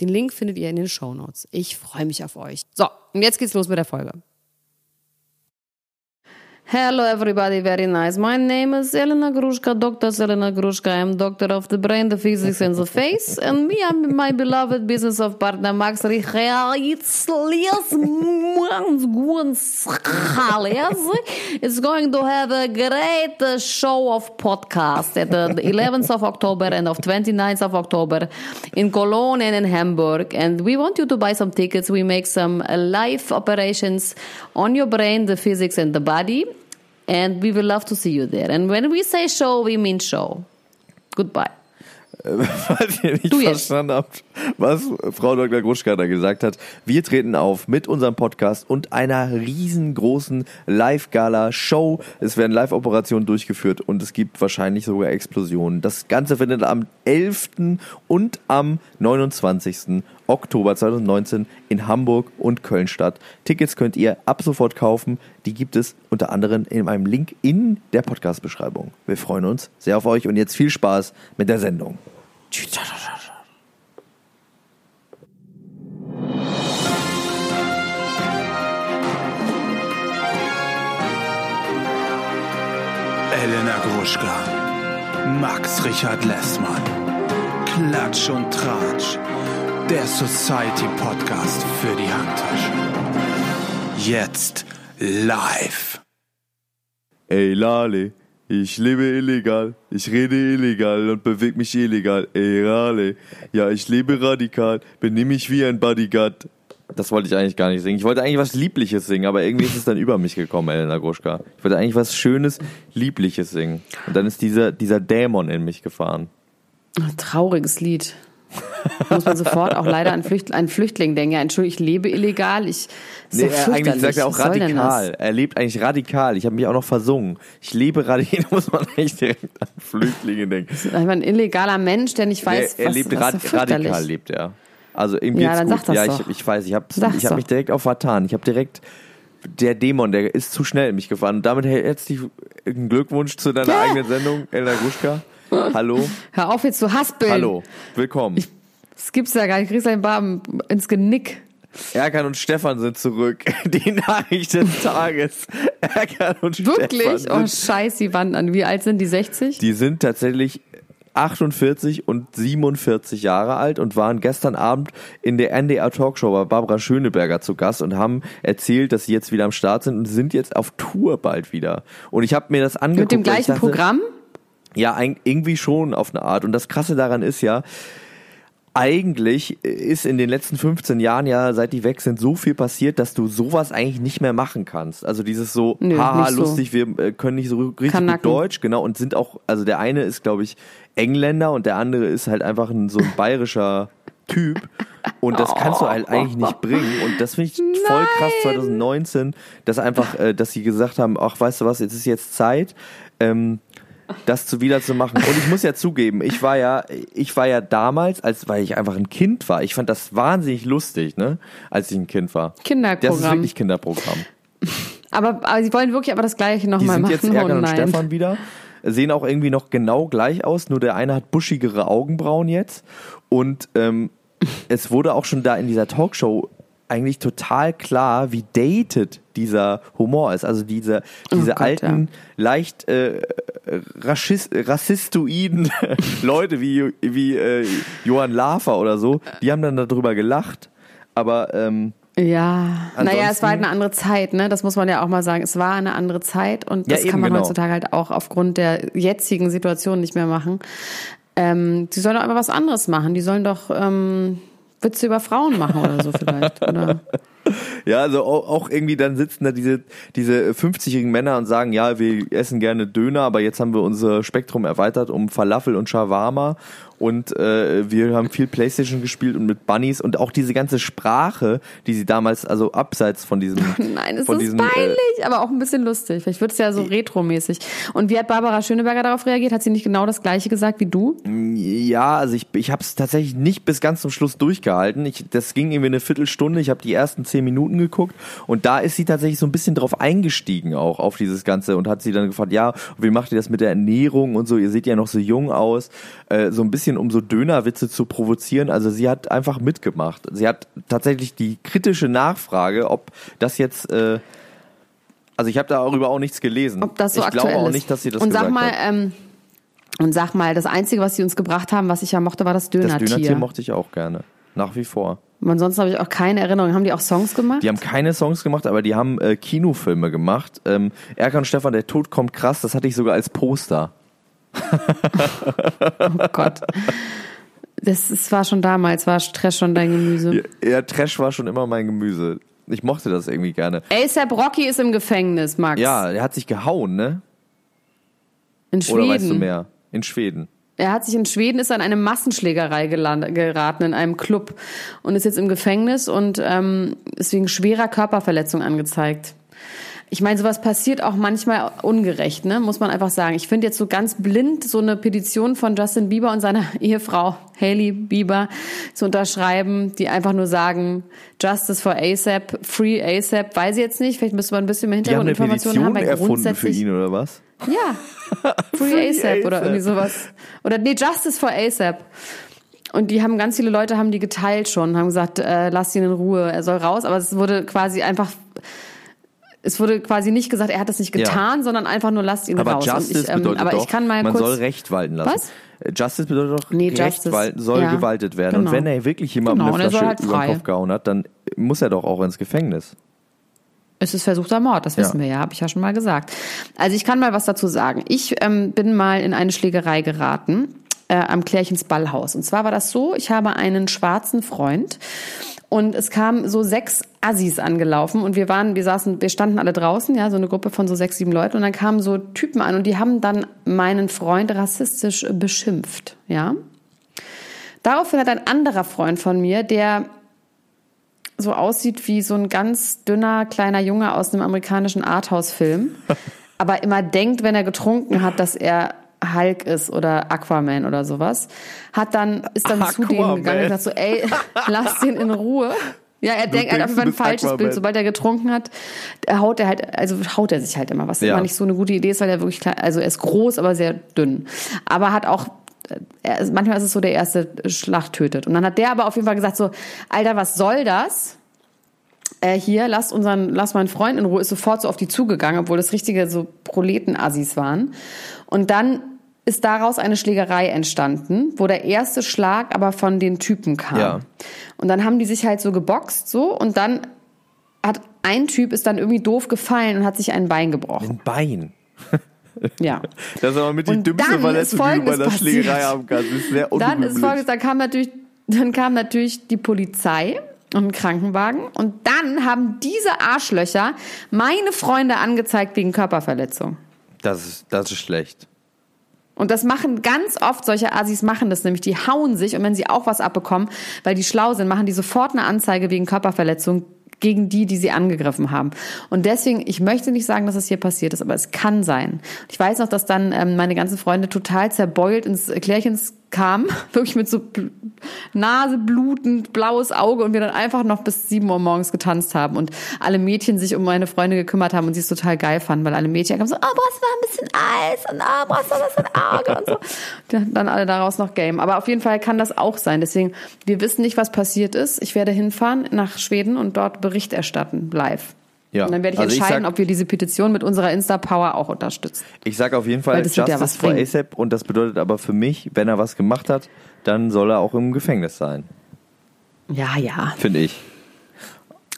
Den Link findet ihr in den Show Notes. Ich freue mich auf euch. So, und jetzt geht's los mit der Folge. Hello, everybody. Very nice. My name is Elena Grushka, Dr. Elena Grushka. I'm doctor of the brain, the physics, and the face. And me, I'm my beloved business of partner, Max. It's going to have a great uh, show of podcast at the 11th of October and of 29th of October in Cologne and in Hamburg. And we want you to buy some tickets. We make some live operations on your brain, the physics, and the body. And we will love to see you there. And when we say show, we mean show. Goodbye. Falls ihr nicht du verstanden habt, was Frau Dr. Gruschka da gesagt hat. Wir treten auf mit unserem Podcast und einer riesengroßen Live-Gala-Show. Es werden Live-Operationen durchgeführt und es gibt wahrscheinlich sogar Explosionen. Das Ganze findet am 11. und am 29. Oktober 2019 in Hamburg und Köln statt. Tickets könnt ihr ab sofort kaufen. Die gibt es unter anderem in einem Link in der Podcast-Beschreibung. Wir freuen uns sehr auf euch und jetzt viel Spaß mit der Sendung. Elena Gruschka, Max Richard Lessmann, Klatsch und Tratsch der Society Podcast für die Handtasche. Jetzt live. Ey Lale, ich lebe illegal, ich rede illegal und bewege mich illegal. Ey Lale, ja ich lebe radikal, benehme mich wie ein Bodyguard. Das wollte ich eigentlich gar nicht singen. Ich wollte eigentlich was Liebliches singen, aber irgendwie ist es dann über mich gekommen, Elena Gruschka. Ich wollte eigentlich was Schönes, Liebliches singen. Und dann ist dieser, dieser Dämon in mich gefahren. Trauriges Lied muss man sofort auch leider an Flücht, einen Flüchtling denken. Ja, Entschuldigung, ich lebe illegal. Ich, nee, er eigentlich sagt er auch radikal. Er lebt eigentlich radikal. Ich habe mich auch noch versungen. Ich lebe radikal. muss man eigentlich direkt an Flüchtlinge denken. Das ist einfach ein illegaler Mensch, der nicht weiß, er, er was, lebt was radikal lebt er. Also irgendwie ja, dann gut. Sag das ja, doch. ich, ich weiß, ich habe ich hab mich direkt auf vertan. Ich habe direkt der Dämon, der ist zu schnell in mich gefahren. Und damit herzlichen Glückwunsch zu deiner ja. eigenen Sendung, Elena Gruschka. Hallo. Hör auf jetzt zu haspeln. Hallo, willkommen. Ich, das gibt's ja gar nicht. Ich kriegst einen Barben ins Genick. Erkan und Stefan sind zurück. Die Nachricht des Tages. Erkan und Wirklich? Stefan. Wirklich? Oh, scheiß die Wand an. Wie alt sind die? 60? Die sind tatsächlich 48 und 47 Jahre alt und waren gestern Abend in der NDR Talkshow bei Barbara Schöneberger zu Gast und haben erzählt, dass sie jetzt wieder am Start sind und sind jetzt auf Tour bald wieder. Und ich habe mir das angeguckt. Mit dem gleichen dachte, Programm? Ja, irgendwie schon auf eine Art. Und das Krasse daran ist ja, eigentlich ist in den letzten 15 Jahren ja, seit die weg sind, so viel passiert, dass du sowas eigentlich nicht mehr machen kannst. Also dieses so, Nö, haha, nicht so. lustig, wir äh, können nicht so richtig Kanaken. gut Deutsch, genau, und sind auch, also der eine ist, glaube ich, Engländer und der andere ist halt einfach ein, so ein bayerischer Typ. Und das kannst du halt eigentlich nicht bringen. Und das finde ich voll krass 2019, dass einfach, äh, dass sie gesagt haben, ach, weißt du was, jetzt ist jetzt Zeit. Ähm, das zu wieder zu machen. Und ich muss ja zugeben, ich war ja, ich war ja damals, als weil ich einfach ein Kind war. Ich fand das wahnsinnig lustig, ne, als ich ein Kind war. Kinderprogramm. Das ist wirklich Kinderprogramm. Aber, aber sie wollen wirklich aber das Gleiche nochmal Die machen. sind jetzt Erkan oh, und. Stefan wieder. Sehen auch irgendwie noch genau gleich aus, nur der eine hat buschigere Augenbrauen jetzt. Und ähm, es wurde auch schon da in dieser Talkshow eigentlich total klar, wie dated dieser Humor ist. Also diese, diese Oh Gott, alten, leicht äh, rassistoiden Leute wie, wie äh, Johann Lafer oder so, die haben dann darüber gelacht. Aber ähm, Ja, naja, es war halt eine andere Zeit, ne? Das muss man ja auch mal sagen. Es war eine andere Zeit und Ja, das eben, kann man genau. heutzutage halt auch aufgrund der jetzigen Situation nicht mehr machen. Ähm, die sollen doch einfach was anderes machen. Die sollen doch ähm, Witze über Frauen machen oder so vielleicht. Oder Ja, also auch irgendwie dann sitzen da diese, diese 50-jährigen Männer und sagen, ja, wir essen gerne Döner, aber jetzt haben wir unser Spektrum erweitert um Falafel und Shawarma und äh, wir haben viel Playstation gespielt und mit Bunnies und auch diese ganze Sprache, die sie damals, also abseits von diesem... Nein, es von ist diesem, peinlich, äh, aber auch ein bisschen lustig. Vielleicht wird es ja so retromäßig. Und wie hat Barbara Schöneberger darauf reagiert? Hat sie nicht genau das Gleiche gesagt wie du? Ja, also ich, ich habe es tatsächlich nicht bis ganz zum Schluss durchgehalten. Ich, das ging irgendwie eine Viertelstunde. Ich habe die ersten zehn Minuten geguckt und da ist sie tatsächlich so ein bisschen drauf eingestiegen auch auf dieses Ganze und hat sie dann gefragt, ja, wie macht ihr das mit der Ernährung und so? Ihr seht ja noch so jung aus, äh, so ein bisschen um so Dönerwitze zu provozieren. Also sie hat einfach mitgemacht. Sie hat tatsächlich die kritische Nachfrage, ob das jetzt äh, also ich habe darüber auch nichts gelesen. Ob das so ich aktuell glaube auch ist. nicht, dass sie das Und sag mal, hat. ähm, und sag mal, das Einzige, was sie uns gebracht haben, was ich ja mochte, war das Das Dönertier. Dönertier mochte ich auch gerne. Nach wie vor. Und ansonsten habe ich auch keine Erinnerung. Haben die auch Songs gemacht? Die haben keine Songs gemacht, aber die haben äh, Kinofilme gemacht. Ähm, Erkan und Stefan, der Tod kommt krass, das hatte ich sogar als Poster. Oh Gott. Das, das war schon damals, war Stress schon dein Gemüse. Ja, Trash war schon immer mein Gemüse. Ich mochte das irgendwie gerne. ASAP Rocky ist im Gefängnis, Max. Ja, der hat sich gehauen, ne? In Schweden. Oder weißt du mehr? In Schweden. Er hat sich in Schweden ist an eine Massenschlägerei geraten in einem Club und ist jetzt im Gefängnis und ähm, ist wegen schwerer Körperverletzung angezeigt. Ich meine, sowas passiert auch manchmal ungerecht, ne? muss man einfach sagen. Ich finde jetzt so ganz blind so eine Petition von Justin Bieber und seiner Ehefrau Hailey Bieber zu unterschreiben, die einfach nur sagen, Justice for ASAP, Free ASAP, weiß ich jetzt nicht. Vielleicht müsste man ein bisschen mehr Die haben eine Hintergrundinformationen haben, Petition weil erfunden für ihn, oder was? ja. Free, Free ASAP oder ASAP. irgendwie sowas. Oder nee, Justice for ASAP. Und die haben ganz viele Leute haben die geteilt schon, haben gesagt, äh, lass ihn in Ruhe, er soll raus. Aber es wurde quasi einfach, es wurde quasi nicht gesagt, er hat das nicht getan, sondern einfach nur lasst ihn Aber raus. Justice ich, ähm, bedeutet aber doch, ich kann mal man kurz, soll Recht walten lassen. Was? Äh, Justice bedeutet doch, Nee, Recht Justice, walten, soll ja. gewaltet werden. Genau. Und wenn er wirklich jemandem Genau, eine Flasche halt über den. Kopf gehauen hat, dann muss er doch auch ins Gefängnis. Es ist versuchter Mord, das Ja. wissen wir ja, habe ich ja schon mal gesagt. Also ich kann mal was dazu sagen. Ich ähm, bin mal in eine Schlägerei geraten äh, am Klärchens Ballhaus. Und zwar war das so, ich habe einen schwarzen Freund und es kamen so sechs Assis angelaufen und wir waren, wir saßen, wir standen alle draußen, ja, so eine Gruppe von so sechs, sieben Leuten und dann kamen so Typen an und die haben dann meinen Freund rassistisch beschimpft, ja. Daraufhin hat ein anderer Freund von mir, der so aussieht wie so ein ganz dünner kleiner Junge aus einem amerikanischen Arthouse-Film, aber immer denkt, wenn er getrunken hat, dass er Hulk ist oder Aquaman oder sowas, hat dann ist dann zu denen Aquaman. gegangen und gesagt so, ey, lass den in Ruhe. Ja, er denkt, er hat denkst, auf jeden du Fall ein falsches Aquaman. Bild. Sobald er getrunken hat, haut er halt, also haut er sich halt immer, was Ja. immer nicht so eine gute Idee ist, weil er wirklich klein, also er ist groß, aber sehr dünn. Aber hat auch ist, manchmal ist es so, der erste Schlag tötet. Und dann hat der aber auf jeden Fall gesagt so, Alter, was soll das? Äh, hier, lass unseren, lass meinen Freund in Ruhe, ist sofort so auf die zugegangen, obwohl das richtige so Proleten-Assis waren. Und dann ist daraus eine Schlägerei entstanden, wo der erste Schlag aber von den Typen kam. Ja. Und dann haben die sich halt so geboxt so und dann hat ein Typ ist dann irgendwie doof gefallen und hat sich ein Bein gebrochen. Ein Bein. Ja. Das ist aber mit die dümmste Verletzung, die du bei einer Schlägerei haben kannst. Das ist sehr Dann ist folgendes, dann kam natürlich, dann kam natürlich die Polizei und ein Krankenwagen und dann haben diese Arschlöcher meine Freunde angezeigt wegen Körperverletzung. Das ist, das ist schlecht. Und das machen ganz oft solche Assis machen das nämlich, die hauen sich und wenn sie auch was abbekommen, weil die schlau sind, machen die sofort eine Anzeige wegen Körperverletzung gegen die, die sie angegriffen haben. Und deswegen, ich möchte nicht sagen, dass es hier passiert ist, aber es kann sein. Ich weiß noch, dass dann ähm, meine ganzen Freunde total zerbeult ins Klärchens kamen, wirklich mit so Nase blutend, blaues Auge und wir dann einfach noch bis sieben Uhr morgens getanzt haben und alle Mädchen sich um meine Freunde gekümmert haben und sie es total geil fanden, weil alle Mädchen kamen so, oh, brauchst du noch ein bisschen Eis und oh, brauchst du noch ein Auge und so. Hatten dann alle daraus noch Game. Aber auf jeden Fall kann das auch sein. Deswegen, wir wissen nicht, was passiert ist. Ich werde hinfahren nach Schweden und dort Bericht erstatten, live. Ja. Und dann werde ich Also ich entscheiden, sag- ob wir diese Petition mit unserer Insta-Power auch unterstützen. Ich sage auf jeden Fall Weil das ja Justice was for bringen. ASAP und das bedeutet aber für mich, wenn er was gemacht hat, dann soll er auch im Gefängnis sein, Ja, ja, finde ich.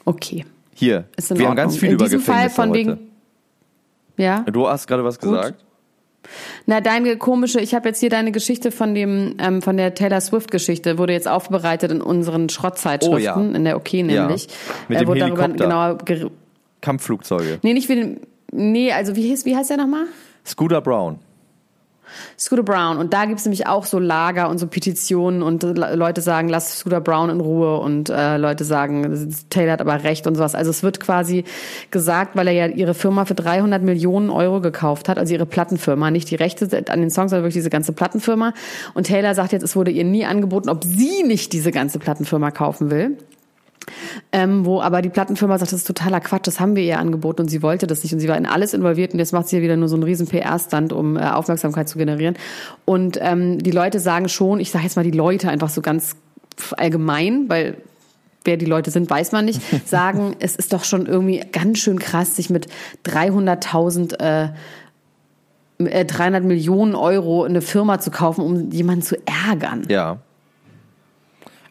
okay. Hier, wir haben Ordnung. ganz viel In über diesem Fall Gefängnisse von heute. wegen. Ja. Du hast gerade was Gut. gesagt? Na, deine komische, ich habe jetzt hier deine Geschichte von dem, ähm, von der Taylor Swift-Geschichte, wurde jetzt aufbereitet in unseren Schrottzeitschriften, Oh ja. in der OK nämlich. Ja. Mit dem wurde darüber Helikopter. genauer ger- Kampfflugzeuge. Nee, nicht wie den, nee, also wie, hieß, wie heißt der nochmal? Scooter Brown. Scooter Brown. Und da gibt's nämlich auch so Lager und so Petitionen und Leute sagen, lass Scooter Brown in Ruhe und äh, Leute sagen, Taylor hat aber recht und sowas. Also es wird quasi gesagt, weil er ja ihre Firma für 300 Millionen Euro gekauft hat, also ihre Plattenfirma, nicht die Rechte an den Songs, sondern wirklich diese ganze Plattenfirma. Und Taylor sagt jetzt, es wurde ihr nie angeboten, ob sie nicht diese ganze Plattenfirma kaufen will. Ähm, wo aber die Plattenfirma sagt, das ist totaler Quatsch, das haben wir ihr angeboten und sie wollte das nicht und sie war in alles involviert und jetzt macht sie hier wieder nur so einen riesen PR-Stand, um äh, Aufmerksamkeit zu generieren. Und ähm, die Leute sagen schon, ich sage jetzt mal die Leute einfach so ganz allgemein, weil wer die Leute sind, weiß man nicht, sagen, es ist doch schon irgendwie ganz schön krass, sich mit 300.000 äh, äh, 300 Millionen Euro eine Firma zu kaufen, um jemanden zu ärgern. Ja.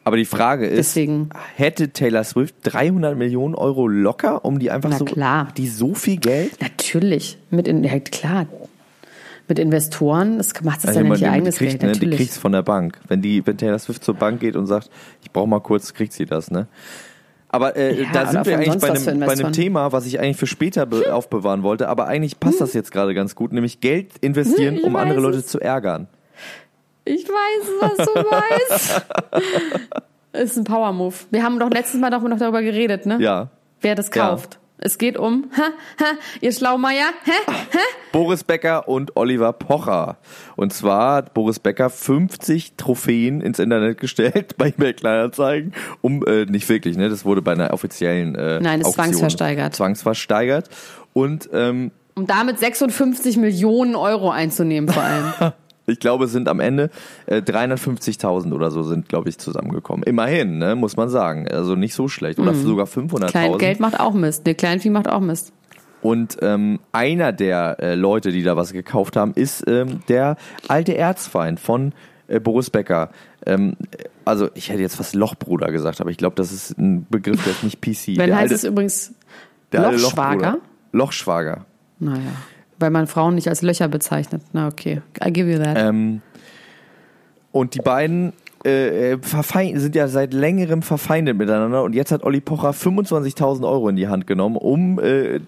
Aber die Frage ist, Deswegen. hätte Taylor Swift 300 Millionen Euro locker, um die einfach Na so, klar. die so viel Geld? Natürlich. Mit in, ja, klar. Mit Investoren, das macht das Also ja nicht ihr die eigenes kriegt, Geld, ne, die natürlich. kriegt's von der Bank. Wenn die, wenn Taylor Swift zur Bank geht und sagt, ich brauche mal kurz, kriegt sie das, ne? Aber äh, Ja, da sind wir eigentlich bei einem, bei einem. Thema, was ich eigentlich für später be- aufbewahren wollte, aber eigentlich passt das jetzt gerade ganz gut, nämlich Geld investieren, Ich um andere Leute es. zu ärgern. Ich weiß, was du weißt. ist ein Power-Move. Wir haben doch letztes Mal doch noch darüber geredet, ne? Ja. Wer das Ja. kauft. Es geht um, ha, ha, ihr Schlaumeier, hä? Boris Becker und Oliver Pocher. Und zwar hat Boris Becker 50 Trophäen ins Internet gestellt bei eBay Kleinanzeigen, um äh, nicht wirklich, ne, das wurde bei einer offiziellen äh, Nein, das ist Auktion zwangsversteigert. Zwangsversteigert und ähm, Um damit 56 Millionen Euro einzunehmen vor allem. Ich glaube, es sind am Ende äh, 350.000 oder so sind, glaube ich, zusammengekommen. Immerhin, ne, muss man sagen. Also nicht so schlecht. Oder sogar 500.000. Kleingeld macht auch Mist. Ne, Kleinvieh macht auch Mist. Und ähm, einer der äh, Leute, die da was gekauft haben, ist ähm, der alte Erzfeind von äh, Boris Becker. Ähm, also ich hätte jetzt fast Lochbruder gesagt, aber ich glaube, das ist ein Begriff, der ist nicht PC. Wenn der heißt alte, es übrigens Lochschwager. Lochschwager. Naja. Weil man Frauen nicht als Löcher bezeichnet. Na okay. I give you that. Ähm, und die beiden äh, äh, sind ja seit längerem verfeindet miteinander und jetzt hat Olli Pocher 25.000 Euro in die Hand genommen, um äh,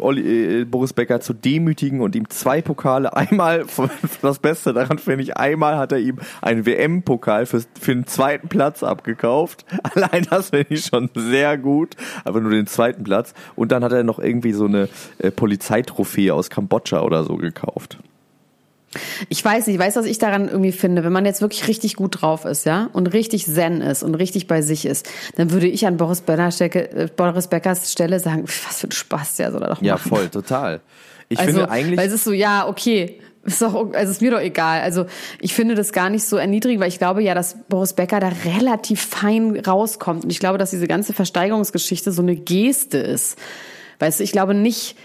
Olli, äh, Boris Becker zu demütigen und ihm zwei Pokale, einmal, das Beste daran finde ich, einmal hat er ihm einen WM-Pokal für, für den zweiten Platz abgekauft. Allein das finde ich schon sehr gut, aber nur den zweiten Platz. Und dann hat er noch irgendwie so eine äh, Polizeitrophäe aus Kambodscha oder so gekauft. Ich weiß nicht, weißt du, was ich daran irgendwie finde? Wenn man jetzt wirklich richtig gut drauf ist, ja, und richtig zen ist und richtig bei sich ist, dann würde ich an Boris, Becker, äh, Boris Beckers Stelle sagen, was für ein Spaß, der soll er doch Ja, machen. voll, total. Ich also, finde eigentlich. Weil es ist so, ja, okay. Ist doch, also ist mir doch egal. Also ich finde das gar nicht so erniedrigend, weil ich glaube ja, dass Boris Becker da relativ fein rauskommt. Und ich glaube, dass diese ganze Versteigerungsgeschichte so eine Geste ist. Weißt du, ich glaube nicht,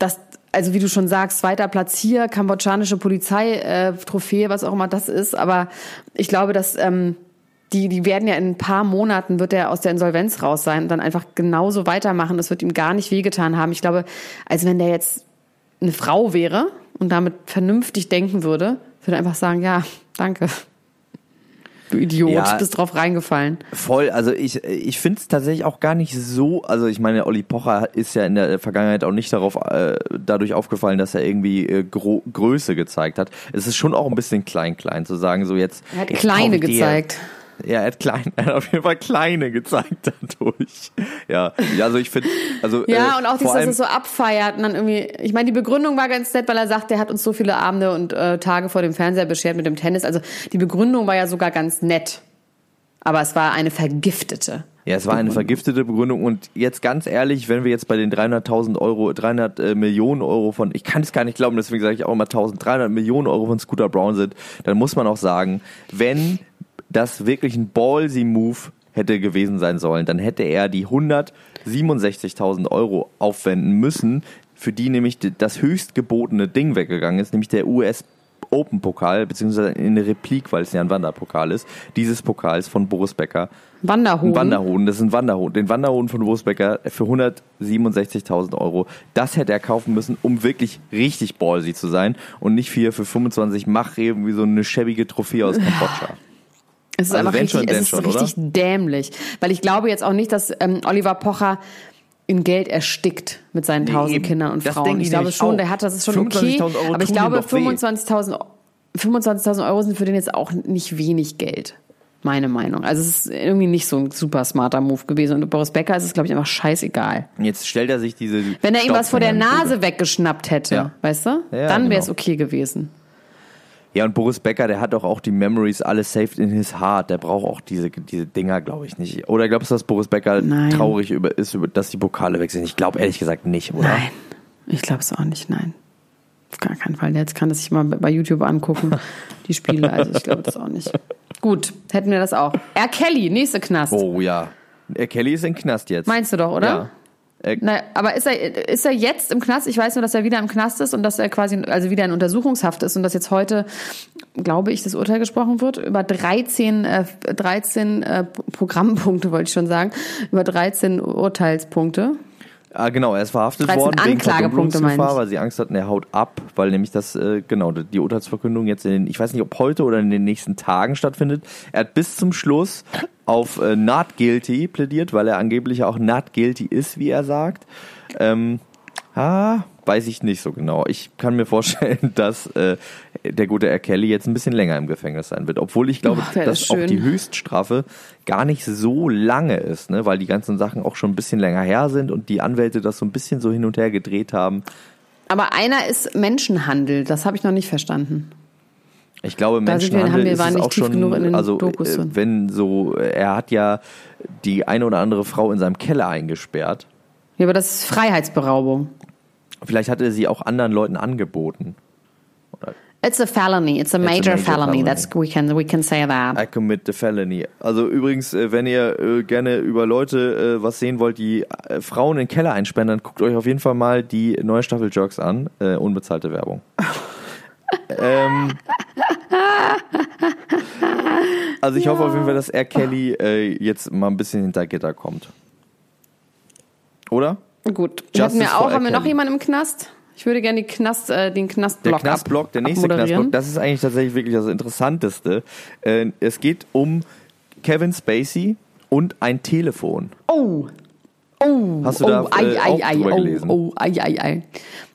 dass, also wie du schon sagst, zweiter Platz hier, kambodschanische Polizei, äh, was auch immer das ist. Aber ich glaube, dass ähm, die, die werden ja in ein paar Monaten wird er aus der Insolvenz raus sein und dann einfach genauso weitermachen. Das wird ihm gar nicht wehgetan haben. Ich glaube, als wenn der jetzt eine Frau wäre und damit vernünftig denken würde, würde er einfach sagen, ja, danke. Du Idiot, Ja. bist drauf reingefallen. Voll, also ich, ich finde es tatsächlich auch gar nicht so, also ich meine, Olli Pocher ist ja in der Vergangenheit auch nicht darauf äh, dadurch aufgefallen, dass er irgendwie äh, Gro Größe gezeigt hat. Es ist schon auch ein bisschen klein klein zu sagen, so jetzt. Er hat jetzt kleine gezeigt. Ja, er hat klein, er hat auf jeden Fall kleine gezeigt dadurch. Ja, also ich finde, also Ja, äh, und auch dieses, dass es so abfeiert und dann irgendwie, ich meine, die Begründung war ganz nett, weil er sagt, er hat uns so viele Abende und äh, Tage vor dem Fernseher beschert mit dem Tennis. Also die Begründung war ja sogar ganz nett. Aber es war eine vergiftete. Ja, es war eine vergiftete Begründung und jetzt ganz ehrlich, wenn wir jetzt bei den 300.000 Euro, 300 äh, Millionen Euro von, ich kann es gar nicht glauben, deswegen sage ich auch immer 1300 Millionen Euro von Scooter Brown sind, dann muss man auch sagen, wenn das wirklich ein ballsy Move hätte gewesen sein sollen, dann hätte er die 167.000 Euro aufwenden müssen, für die nämlich das höchst gebotene Ding weggegangen ist, nämlich der US Open-Pokal, beziehungsweise in eine Replik, weil es ja ein Wanderpokal ist, dieses Pokals von Boris Becker. Wanderhoden. Ein Wanderhoden, das ist ein Wanderhoden. Den Wanderhoden von Boris Becker für 167.000 Euro. Das hätte er kaufen müssen, um wirklich richtig ballsy zu sein und nicht für, für 25 Mach irgendwie so eine schäbige Trophäe aus Kambodscha. Es ist also einfach richtig, schon, es ist schon, richtig dämlich. Weil ich glaube jetzt auch nicht, dass ähm, Oliver Pocher in Geld erstickt mit seinen tausend nee, Kindern und Frauen. Ich, ich glaube schon, auch. der hat das ist schon okay. Euro aber ich glaube, 25.000 25 Euro sind für den jetzt auch nicht wenig Geld. Meine Meinung. Also es ist irgendwie nicht so ein super smarter Move gewesen. Und Boris Becker ist es, glaube ich, einfach scheißegal. Jetzt stellt er sich diese. Wenn er ihm was vor der Nase weggeschnappt hätte, ja. weißt du? Ja, dann wäre es genau. okay gewesen. Ja, und Boris Becker, der hat doch auch die Memories alles saved in his heart. Der braucht auch diese, diese Dinger, glaube ich nicht. Oder glaubst du, dass Boris Becker nein. traurig über, ist, über, dass die Pokale weg sind? Ich glaube ehrlich gesagt nicht, oder? Nein, ich glaube es auch nicht, nein. Auf gar keinen Fall. Jetzt kann das sich mal bei YouTube angucken, die Spiele. Also ich glaube das auch nicht. Gut, hätten wir das auch. R. Kelly, nächste Knast. Oh ja. R. Kelly ist in Knast jetzt. Meinst du doch, oder? Ja. Äh, Na, aber ist er, ist er jetzt im Knast? Ich weiß nur, dass er wieder im Knast ist und dass er quasi also wieder in Untersuchungshaft ist und dass jetzt heute, glaube ich, das Urteil gesprochen wird über 13, äh, 13 äh, Programmpunkte, wollte ich schon sagen, über 13 Urteilspunkte. Ah, genau, er ist verhaftet worden wegen Verdunklungsgefahr, weil sie Angst hatten, er haut ab, weil nämlich das, äh, genau, die Urteilsverkündung jetzt in den, ich weiß nicht, ob heute oder in den nächsten Tagen stattfindet. Er hat bis zum Schluss auf äh, not guilty plädiert, weil er angeblich auch not guilty ist, wie er sagt. Ähm, ah, weiß ich nicht so genau. Ich kann mir vorstellen, dass äh, der gute R. Kelly jetzt ein bisschen länger im Gefängnis sein wird. Obwohl ich glaube, oh, dass auch die Höchststrafe gar nicht so lange ist, ne? weil die ganzen Sachen auch schon ein bisschen länger her sind und die Anwälte das so ein bisschen so hin und her gedreht haben. Aber einer ist Menschenhandel, das habe ich noch nicht verstanden. Ich glaube, Menschenhandel wir, ist es auch schon, also Dokus wenn so, er hat ja die eine oder andere Frau in seinem Keller eingesperrt. Ja, aber das ist Freiheitsberaubung. Vielleicht hat er sie auch anderen Leuten angeboten. It's a felony. It's a major, It's a major felony. felony. That's we can we can say that. I commit the felony. Also übrigens, äh, wenn ihr äh, gerne über Leute äh, was sehen wollt, die Frauen in den Keller einsperren, dann guckt euch auf jeden Fall mal die neue Staffel Jerks an. unbezahlte Werbung. ähm, also ich ja. hoffe auf jeden Fall, dass R. Kelly jetzt mal ein bisschen hinter Gitter kommt. Oder? Gut. Justice hatten wir auch, haben wir noch jemanden im Knast? Ich würde gerne Knast, äh, den Knastblock Der Knastblock, der nächste Knastblock, das ist eigentlich tatsächlich wirklich das Interessanteste. Äh, es geht um Kevin Spacey und ein Telefon. Oh. Oh, Hast du oh, da ei, äh, ei, ei, drüber oh, gelesen? Oh, ei, ei, ei.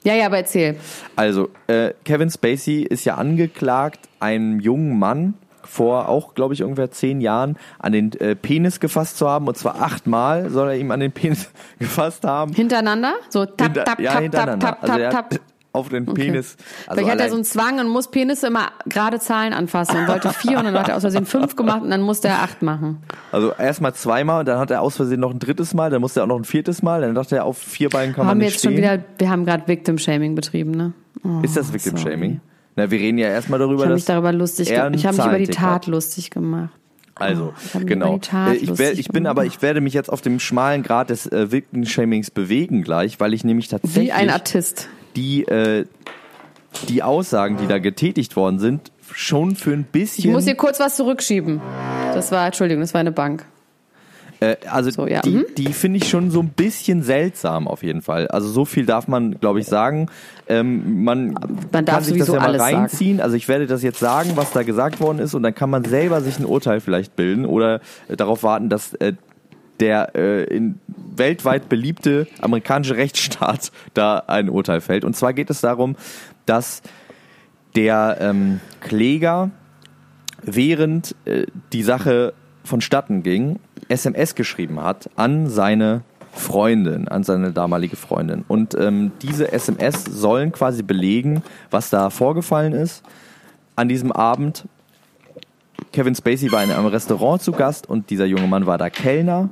Ja, ja, aber erzähl. Also, äh, Kevin Spacey ist ja angeklagt, einem jungen Mann vor auch, glaube ich, ungefähr zehn Jahren an den äh, Penis gefasst zu haben. Und zwar achtmal soll er ihm an den Penis gefasst haben. Hintereinander? So tap, Hinter, tap, ja, tap, hintereinander. tap, tap, also tap, tap. Auf den Penis. Okay. Also Vielleicht hat er so einen Zwang und muss Penisse immer gerade Zahlen anfassen und wollte vier und dann hat er aus Versehen fünf gemacht und dann musste er acht machen. Also erstmal zweimal und dann hat er aus Versehen noch ein drittes Mal, dann musste er auch noch ein viertes Mal, dann dachte er, auf vier Beinen kann haben man nicht wir jetzt stehen. schon wieder, wir haben gerade Victim Shaming betrieben, ne? Oh, ist das Victim Shaming? Na, wir reden ja erstmal darüber, ich dass mich darüber lustig er Ich habe mich über die Tat lustig gemacht. Also, oh, genau. Äh, ich, wär, ich bin aber, ich werde mich jetzt auf dem schmalen Grad des äh, Victim-Shamings bewegen gleich, weil ich nämlich tatsächlich Wie ein Artist. die äh, die Aussagen, die da getätigt worden sind, schon für ein bisschen. Ich muss hier kurz was zurückschieben. Das war, Entschuldigung, das war eine Bank. Äh, also so, ja. die, mhm. die finde ich schon so ein bisschen seltsam auf jeden Fall. Also so viel darf man, glaube ich, sagen. Ähm, man, man kann sich das ja mal reinziehen. Also ich werde das jetzt sagen, was da gesagt worden ist, und dann kann man selber sich ein Urteil vielleicht bilden oder äh, darauf warten, dass äh, der äh, in weltweit beliebte amerikanische Rechtsstaat da ein Urteil fällt. Und zwar geht es darum, dass der ähm, Kläger während äh, die Sache vonstatten ging, SMS geschrieben hat an seine Freundin, an seine damalige Freundin. Und ähm, diese SMS sollen quasi belegen, was da vorgefallen ist an diesem Abend. Kevin Spacey war in einem Restaurant zu Gast und dieser junge Mann war da Kellner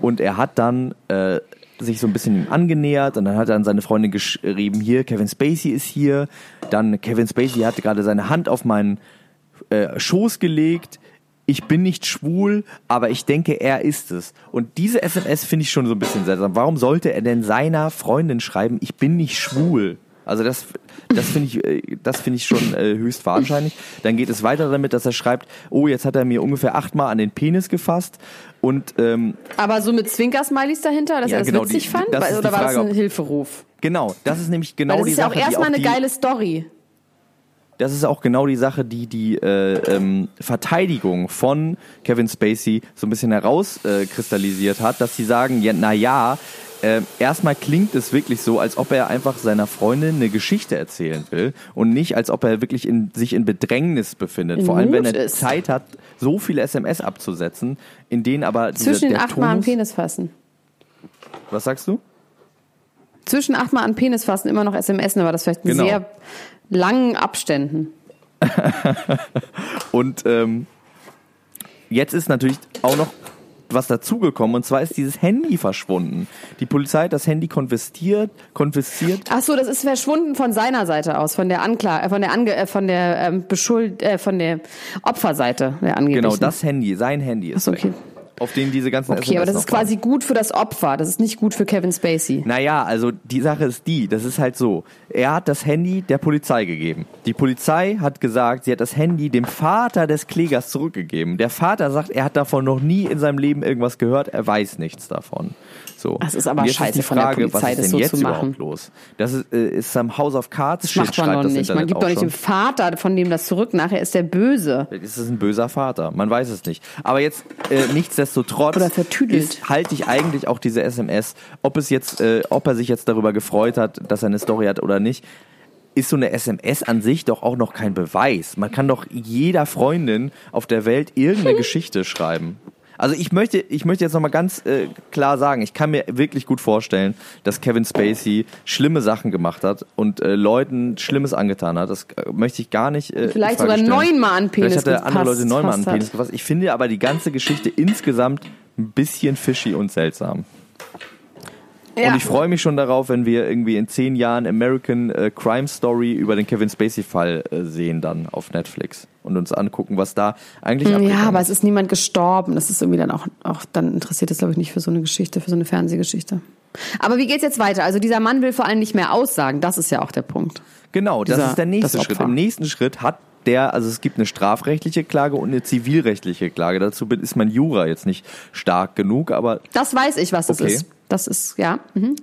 und er hat dann äh, sich so ein bisschen angenähert und dann hat er an seine Freundin geschrieben, hier, Kevin Spacey ist hier. Dann Kevin Spacey hatte gerade seine Hand auf meinen äh, Schoß gelegt ich bin nicht schwul, aber ich denke, er ist es. Und diese SMS finde ich schon so ein bisschen seltsam. Warum sollte er denn seiner Freundin schreiben, ich bin nicht schwul? Also das, das finde ich, äh, das finde ich schon äh, höchst wahrscheinlich. Dann geht es weiter damit, dass er schreibt, oh, jetzt hat er mir ungefähr achtmal an den Penis gefasst und ähm, aber so mit Zwinker-Smileys dahinter, dass Ja, er das genau, witzig die- fand, das Weil- ist oder die war das Frage, ein Hilferuf? genau, das ist nämlich genau Weil das die ist ja auch erstmal die eine die, geile Story. Das ist auch genau die Sache, die die äh, ähm, Verteidigung von Kevin Spacey so ein bisschen herauskristallisiert äh, hat, dass sie sagen, ja, na ja, äh, erstmal klingt es wirklich so, als ob er einfach seiner Freundin eine Geschichte erzählen will und nicht, als ob er wirklich in, sich in Bedrängnis befindet. In Vor allem, wenn er ist. Zeit hat, so viele SMS abzusetzen, in denen aber dieser, Zwischen den achtmal Tonus, Penis fassen. Was sagst du? Zwischen achtmal an Penis fassen immer noch SMS, aber das vielleicht in Genau. sehr langen Abständen. Und ähm, jetzt ist natürlich auch noch was dazugekommen und zwar ist dieses Handy verschwunden. Die Polizei hat das Handy konfisziert, konfisziert. Ach so, das ist verschwunden von seiner Seite aus, von der Anklage, äh, von der Ange äh, von der ähm, Beschuld, äh, von der Opferseite der angeblichen. Genau, das Handy, sein Handy ist Ach so, weg. Auf dem diese ganzen Okay, aber SMS das noch ist quasi gut für das Opfer. Das ist nicht gut für Kevin Spacey. Naja, also die Sache ist die, das ist halt so. Er hat das Handy der Polizei gegeben. Die Polizei hat gesagt, sie hat das Handy dem Vater des Klägers zurückgegeben. Der Vater sagt, er hat davon noch nie in seinem Leben irgendwas gehört, er weiß nichts davon. So. Das ist aber scheiße die von der Frage, Polizei, was ist das denn so jetzt zu machen. los? Das ist, äh, ist am House of Cards Das Shit, macht man doch das nicht. Man Internet gibt auch doch nicht schon. dem Vater von dem das zurück. Nachher ist der böse. Ist es ein böser Vater? Man weiß es nicht. Aber jetzt äh, nichtsdestotrotz Oder vertüdelt. ist, halte ich eigentlich auch diese SMS, ob es jetzt, äh, ob er sich jetzt darüber gefreut hat, dass er eine Story hat oder nicht, ist so eine SMS an sich doch auch noch kein Beweis. Man kann doch jeder Freundin auf der Welt irgendeine Geschichte schreiben. Also ich möchte, ich möchte jetzt nochmal ganz äh, klar sagen, ich kann mir wirklich gut vorstellen, dass Kevin Spacey schlimme Sachen gemacht hat und äh, Leuten Schlimmes angetan hat. Das äh, möchte ich gar nicht. Äh, Vielleicht sogar neunmal an Penis Vielleicht hat er andere Leute neunmal an Penis gefasst. Ich finde aber die ganze Geschichte insgesamt ein bisschen fishy und seltsam. Und ich freue mich schon darauf, wenn wir irgendwie in zehn Jahren American äh, Crime Story über den Kevin Spacey-Fall äh, sehen dann auf Netflix und uns angucken, was da eigentlich Ja, aber es ist niemand gestorben. Das ist irgendwie dann auch, auch dann interessiert es, glaube ich, nicht für so eine Geschichte, für so eine Fernsehgeschichte. Aber wie geht's jetzt weiter? Also dieser Mann will vor allem nicht mehr aussagen. Das ist ja auch der Punkt. Genau, das dieser- ist der nächste das Schritt. Im nächsten Schritt hat der, also es gibt eine strafrechtliche Klage und eine zivilrechtliche Klage. Dazu ist mein Jura jetzt nicht stark genug, aber Das weiß ich, was das Okay. ist. Das ist, ja. Mhm.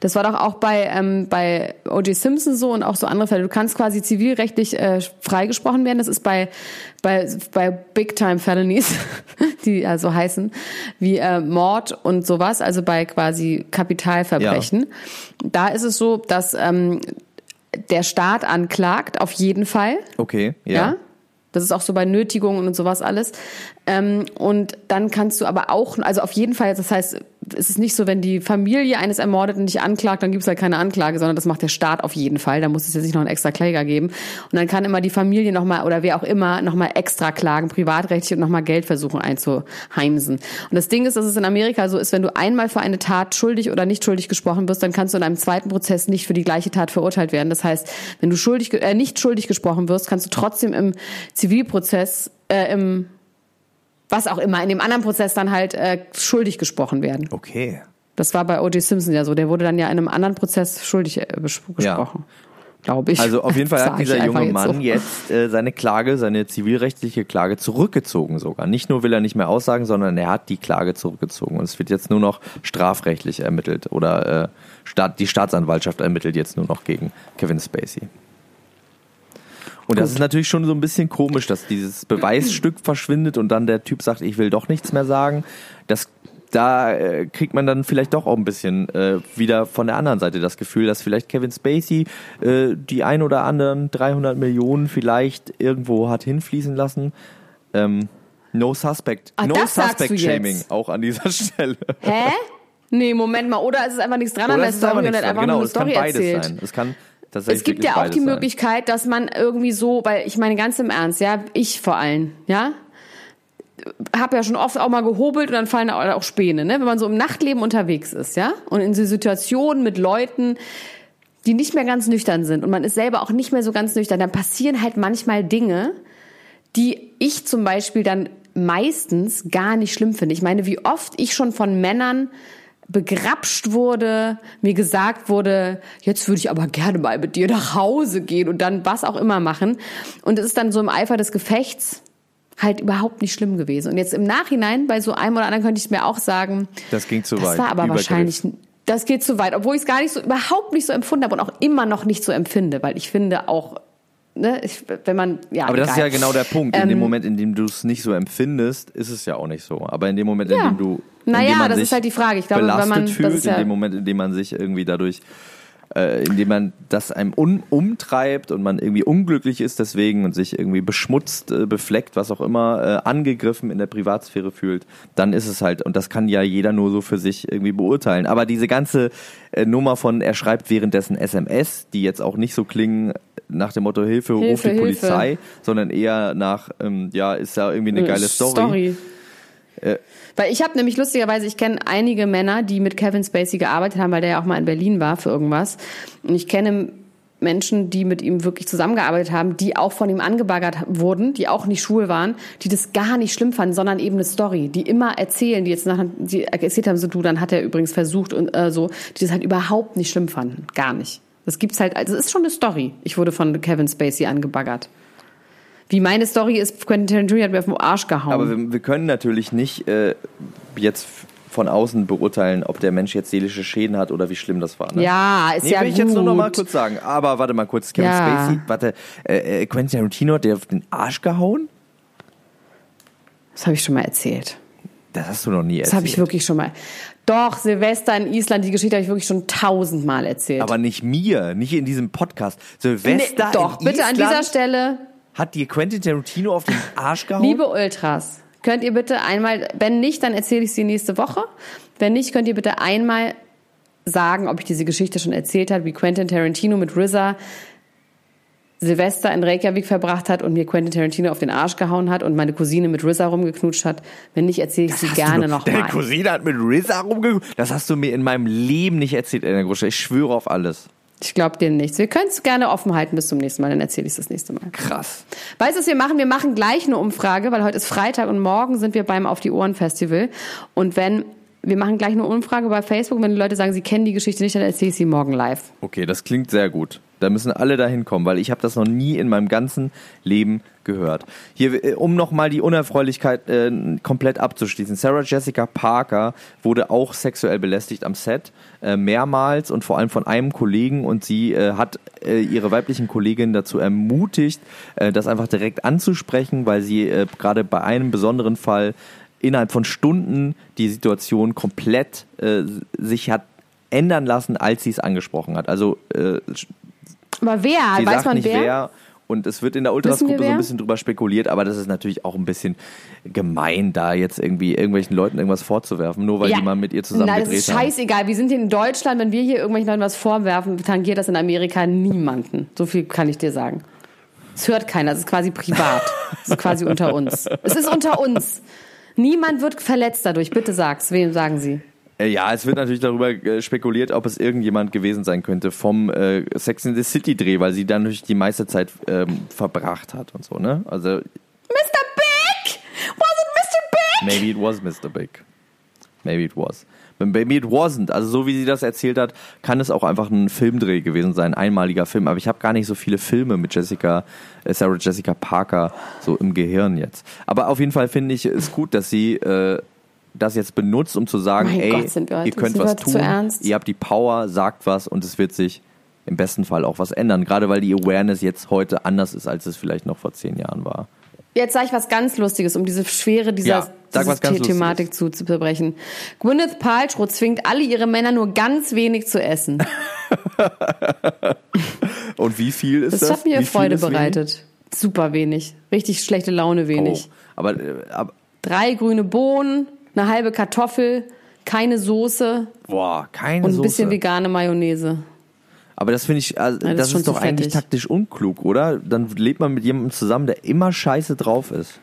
Das war doch auch bei, ähm, bei O.J. Simpson so und auch so andere Fälle. Du kannst quasi zivilrechtlich äh, freigesprochen werden. Das ist bei, bei, bei Big-Time Felonies, die also heißen, wie äh, Mord und sowas, also bei quasi Kapitalverbrechen. Da ist es so, dass ähm, der Staat anklagt, auf jeden Fall. okay, ja. Ja. Das ist auch so bei Nötigungen und sowas alles. Ähm, und dann kannst du aber auch, also auf jeden Fall, das heißt, es ist nicht so, wenn die Familie eines Ermordeten dich anklagt, dann gibt es halt keine Anklage, sondern das macht der Staat auf jeden Fall. Da muss es jetzt nicht noch einen extra Kläger geben. Und dann kann immer die Familie nochmal oder wer auch immer nochmal extra klagen, privatrechtlich und nochmal Geld versuchen einzuheimsen. Und das Ding ist, dass es in Amerika so ist, wenn du einmal für eine Tat schuldig oder nicht schuldig gesprochen wirst, dann kannst du in einem zweiten Prozess nicht für die gleiche Tat verurteilt werden. Das heißt, wenn du schuldig, äh, nicht schuldig gesprochen wirst, kannst du trotzdem im Zivilprozess, äh, im was auch immer, in dem anderen Prozess dann halt äh, schuldig gesprochen werden. Okay. Das war bei O.J. Simpson ja so. Der wurde dann ja in einem anderen Prozess schuldig äh, bes- Ja. gesprochen. Glaube ich. Also auf jeden Fall hat dieser junge jetzt Mann so. jetzt äh, seine Klage, seine zivilrechtliche Klage zurückgezogen sogar. Nicht nur will er nicht mehr aussagen, sondern er hat die Klage zurückgezogen. Und es wird jetzt nur noch strafrechtlich ermittelt oder äh, Staat, die Staatsanwaltschaft ermittelt jetzt nur noch gegen Kevin Spacey. Und das ist natürlich schon so ein bisschen komisch, dass dieses Beweisstück verschwindet und dann der Typ sagt, ich will doch nichts mehr sagen. Das, da äh, kriegt man dann vielleicht doch auch ein bisschen äh, wieder von der anderen Seite das Gefühl, dass vielleicht Kevin Spacey äh, die ein oder anderen 300 Millionen vielleicht irgendwo hat hinfließen lassen. Ähm, no suspect, Ah, no suspect shaming jetzt. auch an dieser Stelle. Hä? Nee, Moment mal. Oder ist es einfach nichts dran an Oder der es ist aber Story und hat einfach Genau, nur eine es kann Story beides erzählt? sein. Es kann Es gibt ja auch die sein. Möglichkeit, dass man irgendwie so, weil ich meine ganz im Ernst, ja, ich vor allem, ja, habe ja schon oft auch mal gehobelt und dann fallen auch auch Späne, ne? Wenn man so im Nachtleben unterwegs ist, ja, und in so Situationen mit Leuten, die nicht mehr ganz nüchtern sind und man ist selber auch nicht mehr so ganz nüchtern, dann passieren halt manchmal Dinge, die ich zum Beispiel dann meistens gar nicht schlimm finde. Ich meine, wie oft ich schon von Männern begrapscht wurde, mir gesagt wurde, jetzt würde ich aber gerne mal mit dir nach Hause gehen und dann was auch immer machen. Und es ist dann so im Eifer des Gefechts halt überhaupt nicht schlimm gewesen. Und jetzt im Nachhinein, bei so einem oder anderen könnte ich mir auch sagen, das ging zu das weit. war aber Übergriff. wahrscheinlich, das geht zu weit, obwohl ich es gar nicht so, überhaupt nicht so empfunden habe und auch immer noch nicht so empfinde, weil ich finde auch, ne, ich, wenn man, ja. Aber das ist ja egal. genau der Punkt. In Ähm, dem Moment, in dem du es nicht so empfindest, ist es ja auch nicht so. Aber in dem Moment, in Ja. dem du Naja, dem das ist halt die Frage. Ich glaube, wenn man- das fühlt, ist ja- in dem Moment, in dem man sich irgendwie dadurch äh, indem man das einem un umtreibt und man irgendwie unglücklich ist deswegen und sich irgendwie beschmutzt, äh, befleckt, was auch immer, äh, angegriffen in der Privatsphäre fühlt, dann ist es halt, und das kann ja jeder nur so für sich irgendwie beurteilen. Aber diese ganze äh, Nummer von, er schreibt währenddessen SMS, die jetzt auch nicht so klingen nach dem Motto Hilfe, ruf Hilfe, die Hilfe. Polizei, sondern eher nach, ähm, ja, ist ja irgendwie eine geile Story. Story. Weil ich habe nämlich lustigerweise, ich kenne einige Männer, die mit Kevin Spacey gearbeitet haben, weil der ja auch mal in Berlin war für irgendwas. Und ich kenne Menschen, die mit ihm wirklich zusammengearbeitet haben, die auch von ihm angebaggert wurden, die auch nicht schwul waren, die das gar nicht schlimm fanden, sondern eben eine Story, die immer erzählen, die jetzt nachher, die erzählt haben, so du, dann hat er übrigens versucht und äh, so, die das halt überhaupt nicht schlimm fanden, gar nicht. Das gibt's halt, also es ist schon eine Story. Ich wurde von Kevin Spacey angebaggert. Wie meine Story ist, Quentin Tarantino hat mir auf den Arsch gehauen. Aber wir, wir können natürlich nicht äh, jetzt von außen beurteilen, ob der Mensch jetzt seelische Schäden hat oder wie schlimm das war. Ne? Ja, ist Nee, ja will ich gut. jetzt nur noch mal kurz sagen. Aber warte mal kurz, Kevin Ja. Spacey, warte, äh, äh, Quentin Tarantino hat dir auf den Arsch gehauen? Das habe ich schon mal erzählt. Das hast du noch nie Das erzählt. habe ich wirklich schon mal. Doch, Silvester in Island, die Geschichte habe ich wirklich schon tausendmal erzählt. Aber nicht mir, nicht in diesem Podcast. Silvester Nee, doch, in bitte an dieser Stelle, hat dir Quentin Tarantino auf den Arsch gehauen? liebe Ultras, könnt ihr bitte einmal, wenn nicht, dann erzähle ich sie nächste Woche. Wenn nicht, könnt ihr bitte einmal sagen, ob ich diese Geschichte schon erzählt habe, wie Quentin Tarantino mit RZA Silvester in Reykjavik verbracht hat und mir Quentin Tarantino auf den Arsch gehauen hat und meine Cousine mit RZA rumgeknutscht hat. Wenn nicht, erzähle ich sie Hast gerne noch Deine mal. Cousine hat mit RZA rumgeguckt. Das hast du mir in meinem Leben nicht erzählt, Elena Grusche. Ich schwöre auf alles. Ich glaube dir nichts. Wir können es gerne offen halten bis zum nächsten Mal, dann erzähle ich es das nächste Mal. Krass. Weißt du, was wir machen? Wir machen gleich eine Umfrage, weil heute ist Freitag und morgen sind wir beim Auf die Ohren Festival. Und wenn, wir machen gleich eine Umfrage bei Facebook, wenn die Leute sagen, sie kennen die Geschichte nicht, dann erzähle ich sie morgen live. Okay, das klingt sehr gut. Da müssen alle dahin kommen, weil ich habe das noch nie in meinem ganzen Leben gehört. Hier, äh, um nochmal die Unerfreulichkeit äh, komplett abzuschließen. Sarah Jessica Parker wurde auch sexuell belästigt am Set, äh, mehrmals und vor allem von einem Kollegen und sie äh, hat äh, ihre weiblichen Kolleginnen dazu ermutigt, äh, das einfach direkt anzusprechen, weil sie gerade bei einem besonderen Fall innerhalb von Stunden die Situation komplett sich hat ändern lassen, als sie es angesprochen hat. Also Aber wer? Sie Weiß sagt man nicht wer? wer? Und es wird in der Ultras-Gruppe so ein bisschen drüber spekuliert, aber das ist natürlich auch ein bisschen gemein, da jetzt irgendwie irgendwelchen Leuten irgendwas vorzuwerfen, nur weil die mal mit ihr zusammen Nein, das ist haben. scheißegal. Wir sind hier in Deutschland, wenn wir hier irgendwelchen Leuten was vorwerfen, tangiert das in Amerika niemanden. So viel kann ich dir sagen. Es hört keiner, es ist quasi privat. Es ist quasi unter uns. Es ist unter uns. Niemand wird verletzt dadurch. Bitte sag's. Wem sagen Sie? Äh, Ja, es wird natürlich darüber äh, spekuliert, ob es irgendjemand gewesen sein könnte vom äh, Sex in the City Dreh, weil sie dann natürlich die meiste Zeit ähm, verbracht hat und so, ne? Also Mr. Big! Was it Mr. Big? maybe it was Mr. Big. Maybe it was. Maybe it wasn't. Also so wie sie das erzählt hat, kann es auch einfach ein Filmdreh gewesen sein, ein einmaliger Film. Aber ich habe gar nicht so viele Filme mit Jessica, äh, Sarah Jessica Parker so im Gehirn jetzt. Aber auf jeden Fall finde ich es gut, dass sie äh, das jetzt benutzt, um zu sagen, Mein ey, Gott, ihr könnt was tun, ihr habt die Power, sagt was und es wird sich im besten Fall auch was ändern. Gerade weil die Awareness jetzt heute anders ist, als es vielleicht noch vor zehn Jahren war. Jetzt sage ich was ganz Lustiges, um diese Schwere dieser, Ja, The Thematik zu, zu zerbrechen. Gwyneth Paltrow zwingt alle ihre Männer nur ganz wenig zu essen. Und wie viel ist Das das? hat mir Wie Freude ist wenig? bereitet. Super wenig. Richtig schlechte Laune wenig. Oh. Aber, äh, aber Drei grüne Bohnen, eine halbe Kartoffel, keine Soße boah, keine und ein Soße. bisschen vegane Mayonnaise. Aber das finde ich, also, das das, ist ist doch eigentlich taktisch unklug, oder? Dann lebt man mit jemandem zusammen, der immer scheiße drauf ist.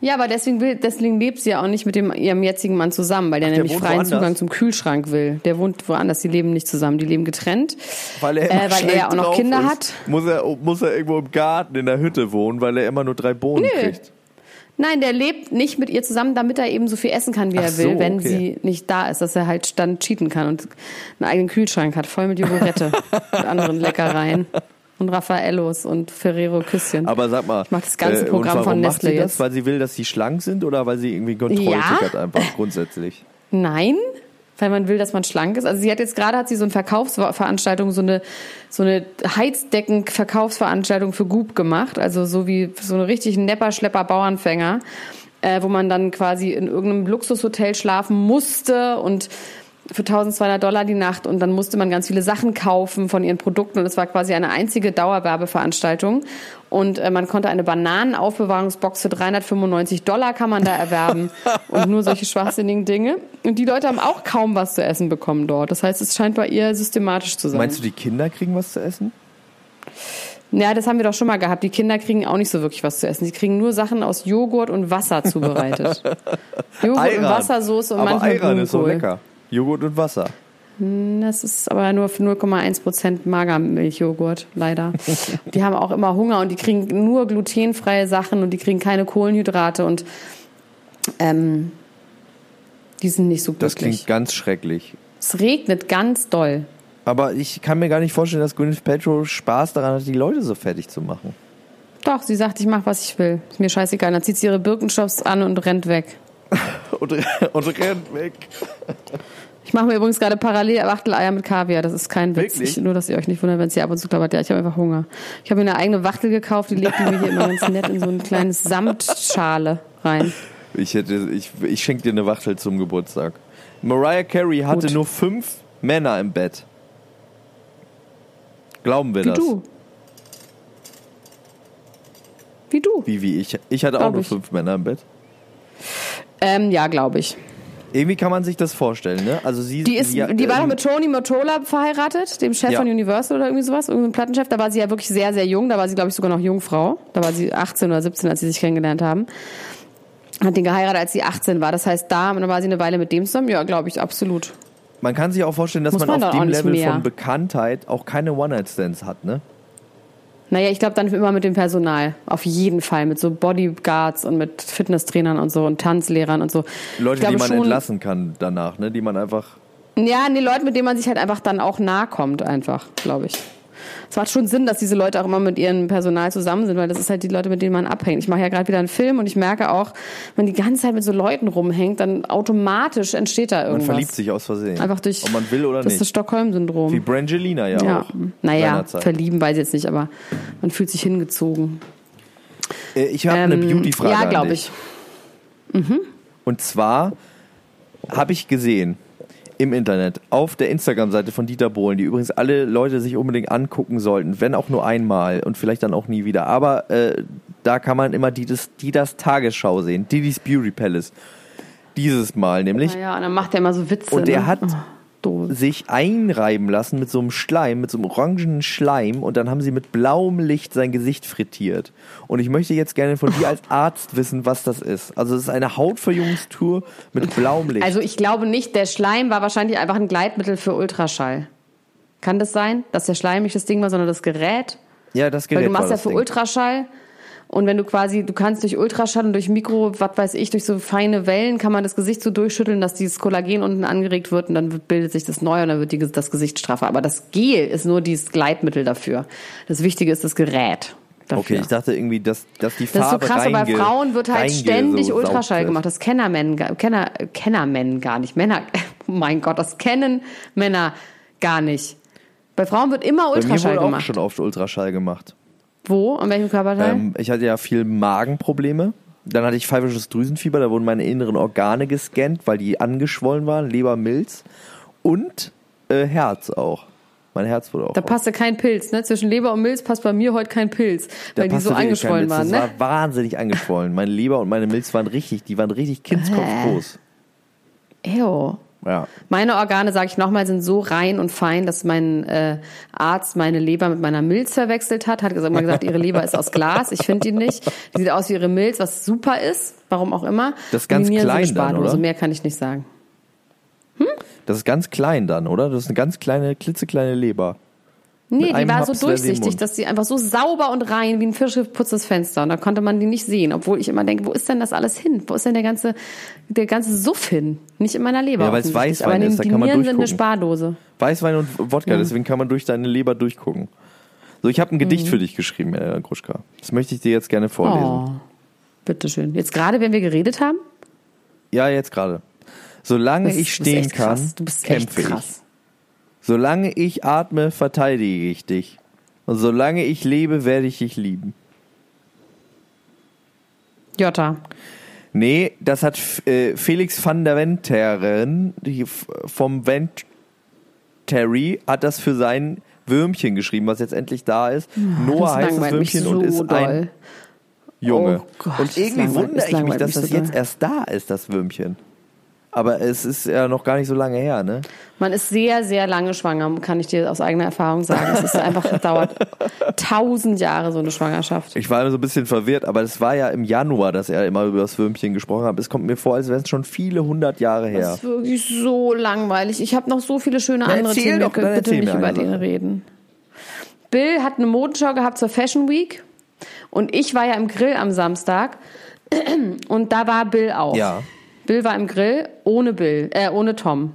Ja, aber deswegen, will, deswegen lebt sie ja auch nicht mit dem, ihrem jetzigen Mann zusammen, weil der der nämlich freien woanders? Zugang zum Kühlschrank will. Der wohnt woanders, die leben nicht zusammen, die leben getrennt. Weil er, Äh, weil er ja auch noch Kinder ist, hat. Muss er, muss er irgendwo im Garten in der Hütte wohnen, weil er immer nur drei Bohnen Nö. kriegt. Nein, der lebt nicht mit ihr zusammen, damit er eben so viel essen kann, wie Ach er will, so, wenn okay. sie nicht da ist, dass er halt dann cheaten kann und einen eigenen Kühlschrank hat, voll mit Jogurette und anderen Leckereien. Und Raffaellos und Ferrero Küsschen. Aber sag mal, Ich mach das ganze äh, Programm warum von macht Nestle sie das? jetzt. Weil sie will, dass sie schlank sind oder weil sie irgendwie Kontrolltick Ja. hat einfach grundsätzlich? Nein, weil man will, dass man schlank ist. Also sie hat jetzt gerade hat sie so eine Verkaufsveranstaltung, so eine so eine Heizdecken-Verkaufsveranstaltung für Goop gemacht, also so wie so eine richtig nepper Schlepper Bauernfänger, äh, wo man dann quasi in irgendeinem Luxushotel schlafen musste und für 1200 Dollar die Nacht und dann musste man ganz viele Sachen kaufen von ihren Produkten und es war quasi eine einzige Dauerwerbeveranstaltung und äh, man konnte eine Bananenaufbewahrungsbox für 395 Dollar kann man da erwerben und nur solche schwachsinnigen Dinge und die Leute haben auch kaum was zu essen bekommen dort. Das heißt, es scheint bei ihr systematisch zu sein. Meinst du, die Kinder kriegen was zu essen? Ja, das haben wir doch schon mal gehabt. Die Kinder kriegen auch nicht so wirklich was zu essen. Sie kriegen nur Sachen aus Joghurt und Wasser zubereitet. Joghurt und Ayran. Wassersoße und Aber manchmal Ayran ist so lecker. Joghurt und Wasser. Das ist aber nur für 0,1% Magermilchjoghurt, leider. die haben auch immer Hunger und die kriegen nur glutenfreie Sachen und die kriegen keine Kohlenhydrate und ähm, die sind nicht so Das glücklich. klingt ganz schrecklich. Es regnet ganz doll. Aber ich kann mir gar nicht vorstellen, dass Gwyneth Paltrow Spaß daran hat, die Leute so fertig zu machen. Doch, sie sagt, ich mache, was ich will. Ist mir scheißegal. Dann zieht sie ihre Birkenstocks an und rennt weg. Und, und rennt weg. Ich mache mir übrigens gerade parallel Wachteleier mit Kaviar. Das ist kein Witz. Ich, nur, dass ihr euch nicht wundert, wenn es hier ab und zu klappert. Ja, ich habe einfach Hunger. Ich habe mir eine eigene Wachtel gekauft. Die legt mir hier immer ganz nett in so ein kleines Samtschale rein. Ich, hätte, ich, ich schenke dir eine Wachtel zum Geburtstag. Mariah Carey hatte Gut. nur fünf Männer im Bett. Glauben wir Wie das? du. Wie du. Wie, wie ich. Ich hatte auch Glaub nur ich. fünf Männer im Bett. Ähm, ja, glaube ich. Irgendwie kann man sich das vorstellen, ne? Also sie, Die, ist, sie, die war ähm, doch mit Tony Motola verheiratet, dem Chef Ja. von Universal oder irgendwie sowas, irgendein Plattenchef. Da war sie ja wirklich sehr, sehr jung. Da war sie, glaube ich, sogar noch Jungfrau. Da war sie 18 oder 17, als sie sich kennengelernt haben. Hat den geheiratet, als sie 18 war. Das heißt, da da war sie eine Weile mit dem zusammen. Ja, glaube ich, absolut. Man kann sich auch vorstellen, dass man, man auf dem Level mehr. von Bekanntheit auch keine One-Night-Stands hat, ne? Naja, ich glaube dann immer mit dem Personal. Auf jeden Fall. Mit so Bodyguards und mit Fitnesstrainern und so und Tanzlehrern und so. Leute, die man schon, entlassen kann danach, ne? Die man einfach. Ja, nee, Leute, mit denen man sich halt einfach dann auch nahe kommt, einfach, glaube ich. Es macht schon Sinn, dass diese Leute auch immer mit ihrem Personal zusammen sind, weil das ist halt die Leute, mit denen man abhängt. Ich mache ja gerade wieder einen Film und ich merke auch, wenn die ganze Zeit mit so Leuten rumhängt, dann automatisch entsteht da Man irgendwas. verliebt sich aus Versehen. Einfach durch Ob man will oder das ist das nicht. Stockholm-Syndrom. Wie Brangelina ja, Ja, auch. naja, verlieben weiß ich jetzt nicht, aber man fühlt sich hingezogen. Äh, Ich habe eine Ähm, Beauty-Frage. Ja, glaube ich. Und zwar habe ich gesehen im Internet auf der Instagram-Seite von Dieter Bohlen, die übrigens alle Leute sich unbedingt angucken sollten, wenn auch nur einmal und vielleicht dann auch nie wieder. Aber äh, da kann man immer die das, die das Tagesschau sehen, Didis Beauty Palace. Dieses Mal nämlich. Naja, und dann macht er immer so Witze. Und er ne? hat Doof. sich einreiben lassen mit so einem Schleim, mit so einem orangenen Schleim und dann haben sie mit blauem Licht sein Gesicht frittiert. Und ich möchte jetzt gerne von dir als Arzt wissen, was das ist. Also es ist eine Hautverjüngungstour mit blauem Licht. Also ich glaube nicht, der Schleim war wahrscheinlich einfach ein Gleitmittel für Ultraschall. Kann das sein, dass der Schleim nicht das Ding war, sondern das Gerät? ja, das Gerät Weil du machst ja für Ding. Ultraschall und wenn du quasi, du kannst durch Ultraschall und durch Mikro, was weiß ich, durch so feine Wellen kann man das Gesicht so durchschütteln, dass dieses Kollagen unten angeregt wird und dann bildet sich das neu und dann wird die, das Gesicht straffer. Aber das Gel ist nur dieses Gleitmittel dafür. Das Wichtige ist das Gerät. Dafür. Okay, ich dachte irgendwie, dass, dass die Das ist so Farbe krass, aber bei Frauen wird halt ständig reingesaugt Ultraschall gemacht. Das Kennermen, Kenner, Kennermen gar nicht. Männer, oh mein Gott, das kennen Männer gar nicht. Bei Frauen wird immer Bei mir Ultraschall wurde auch gemacht. schon oft Ultraschall gemacht. Wo? An welchem Körperteil? Ähm, ich hatte ja viel Magenprobleme. Dann hatte ich pfeifisches Drüsenfieber, da wurden meine inneren Organe gescannt, weil die angeschwollen waren, Leber, Milz und äh, Herz auch. Mein Herz wurde auch. da passte kein Pilz, ne? Zwischen Leber und Milz passt bei mir heute kein Pilz, Da weil die so angeschwollen waren, Das ne? war wahnsinnig angeschwollen. Meine Leber und meine Milz waren richtig, die waren richtig Kindskopf groß. Ew. Ja. Meine Organe, sage ich nochmal, sind so rein und fein, dass mein äh, Arzt meine Leber mit meiner Milz verwechselt hat. Hat gesagt, mal gesagt, ihre Leber ist aus Glas. Ich finde die nicht. Die sieht aus wie ihre Milz, was super ist. Warum auch immer. Das ist ganz klein sind dann, oder? Mehr kann ich nicht sagen. Das ist ganz klein dann, oder? Das ist eine ganz kleine, klitzekleine Leber. Nee, die war so durchsichtig, dass sie einfach so sauber und rein wie ein frisch geputztes Fenster. Und da konnte man die nicht sehen, obwohl ich immer denke, wo ist denn das alles hin? Wo ist denn der ganze, der ganze Suff hin? Nicht in meiner Leber. Ja, weil es Weißwein ist, da kann man Nieren durchgucken. sind eine Spardose. Weißwein und Wodka, Ja. deswegen kann man durch deine Leber durchgucken. So, ich habe ein Mhm. Gedicht für dich geschrieben, Elena Gruschka. Das möchte ich dir jetzt gerne vorlesen. Oh, bitteschön. Jetzt gerade, wenn wir geredet haben? Ja, jetzt gerade. Solange Das ich stehen kann, krass. Du bist echt kämpfe ich. Solange ich atme, verteidige ich dich. Und solange ich lebe, werde ich dich lieben. Jota. Nee, das hat äh, Felix van der Wenteren vom Venteri hat das für sein Würmchen geschrieben, was jetzt endlich da ist. Noah das heißt das Würmchen und so ist ein doll. Junge. Oh Gott, und irgendwie wundere ich mich, dass das so jetzt erst da ist, das Würmchen. Aber es ist ja noch gar nicht so lange her, ne? Man ist sehr, sehr lange schwanger, kann ich dir aus eigener Erfahrung sagen. Es ist einfach, es dauert tausend Jahre so eine Schwangerschaft. Ich war immer so ein bisschen verwirrt, aber es war ja im Januar, dass er immer über das Würmchen gesprochen hat. Es kommt mir vor, als wären es schon viele hundert Jahre her. Das ist wirklich so langweilig. Ich habe noch so viele schöne Na, andere Themen. Doch, bitte nicht über den reden. Bill hat eine Modenschau gehabt zur Fashion Week und ich war ja im Grill am Samstag und da war Bill auch. Ja. Bill war im Grill ohne Bill, äh, ohne Tom.